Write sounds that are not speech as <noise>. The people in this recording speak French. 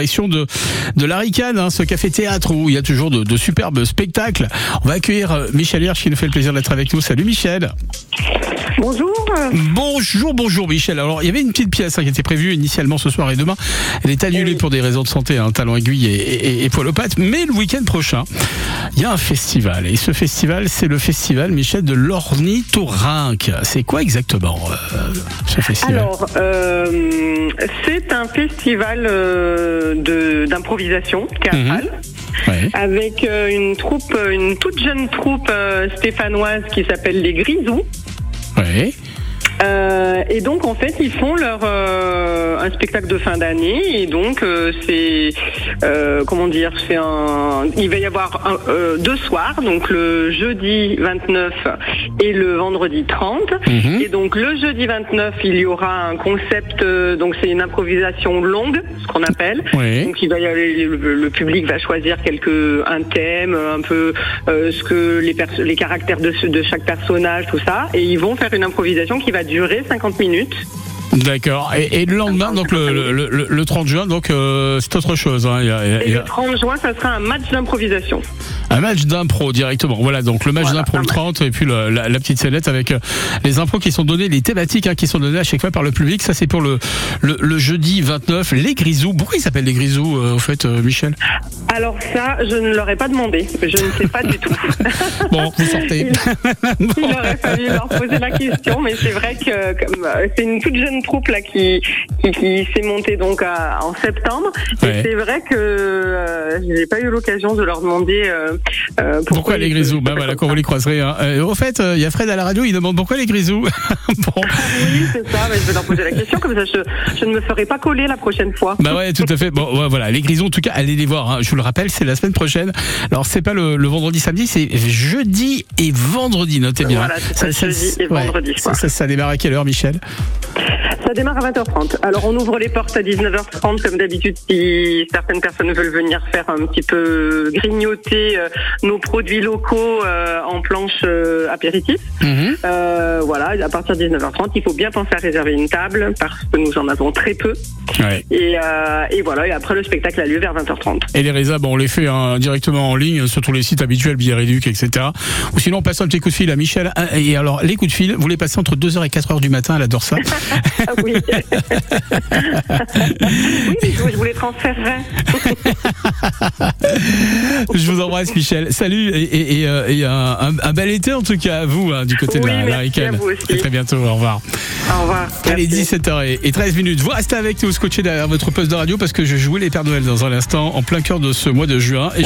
Direction de, de l'Aricane, hein, ce café-théâtre où il y a toujours de, de superbes spectacles. On va accueillir euh, Michel Hirsch qui nous fait le plaisir d'être avec nous. Salut Michel. Bonjour. Bonjour, bonjour Michel. Alors il y avait une petite pièce hein, qui était prévue initialement ce soir et demain. Elle est annulée Oui. pour des raisons de santé, un talent aiguille et, et, et poil aux pattes. Mais le week-end prochain, il y a un festival. Et ce festival, c'est le festival Michel de l'ornithorynque. C'est quoi exactement euh, ce festival? Alors, euh, c'est un festival euh, d'improvisation théâtrale. Ouais. Avec euh, une troupe, euh, une toute jeune troupe euh, stéphanoise qui s'appelle les Grisous. Ouais. Et donc en fait ils font leur euh, un spectacle de fin d'année. Et donc euh, c'est euh, comment dire c'est un il va y avoir un- euh, deux soirs. Donc le jeudi 29 et le vendredi 30 Mhm. et donc le jeudi 29 il y aura un concept euh, donc c'est une improvisation longue ce qu'on appelle. Ouais. donc il va y aller, le, le public va choisir quelque un thème, un peu euh, ce que les les caractères de, de chaque personnage, tout ça, et ils vont faire une improvisation qui va durer 50 minutes. D'accord. Et, et le lendemain, donc le, le, le- le 30 juin, donc euh, c'est autre chose. hein. Il y a- il y a- Et il y le a 30 juin, ça sera un match d'improvisation. un match d'impro directement. Voilà, donc le match Voilà, d'impro le match. 30 et puis la, la petite scénette avec euh, les impros qui sont donnés, les thématiques hein, qui sont données à chaque fois par le public. Ça c'est pour le, le, jeudi 29. Les Grisous. Pourquoi ils s'appellent les Grisous euh, au fait, euh, Michel? Alors ça, je ne leur ai pas demandé. Je ne sais pas du tout. <laughs> Bon, vous sortez. Il aurait fallu leur poser la question, mais c'est vrai que c'est une toute jeune troupe là qui qui, qui s'est montée donc à- en septembre. Ouais. Et c'est vrai que euh, j'ai pas eu l'occasion de leur demander euh, euh, pourquoi, Pourquoi les Grisous? Ben voilà, quand vous les croiserez. Hein. Euh, au fait, il y a Fred à la radio, il demande pourquoi les Grisous? <laughs> bon. Oui, c'est ça. Mais je vais leur poser la question comme ça. Je, je ne me ferai pas coller la prochaine fois. Bah ouais, tout à fait. Bon, ouais, voilà, les Grisons, en tout cas, allez les voir. hein. Je vous le rappelle, c'est la semaine prochaine. Alors, c'est pas le, le vendredi, samedi, c'est jeudi et vendredi. Notez bien. Voilà, ça, jeudi et vendredi ça, ça démarre à quelle heure, Michel? Ça démarre à 20h30. Alors on ouvre les portes à 19h30 comme d'habitude si certaines personnes veulent venir faire un petit peu grignoter euh, nos produits locaux euh, en planche euh, apéritif. Euh, voilà, à partir de 19h30, il faut bien penser à réserver une table parce que nous en avons très peu. Ouais. Et, euh, et voilà, et après le spectacle a lieu vers 20h30. Et les résas, bon, on les fait hein, directement en ligne sur tous les sites habituels, billets réducs, etc. Ou sinon, on passe un petit coup de fil à Michel. Ah, Et alors, les coups de fil, vous les passez entre 2h et 4h du matin, elle adore ça. Ah oui. <laughs> oui, je vous les transférerai. Je vous embrasse, Michel. Salut et, et, et, euh, et un, un- bel été en tout cas à vous, hein, du côté de Oui, la, la merci à vous aussi. À très bientôt, au revoir. Au revoir. Allez, Merci. 17h13 minutes. Vous restez avec nous, scotché derrière votre poste de radio parce que je jouais les Pères Noël dans un instant, en plein cœur de ce mois de juin. Et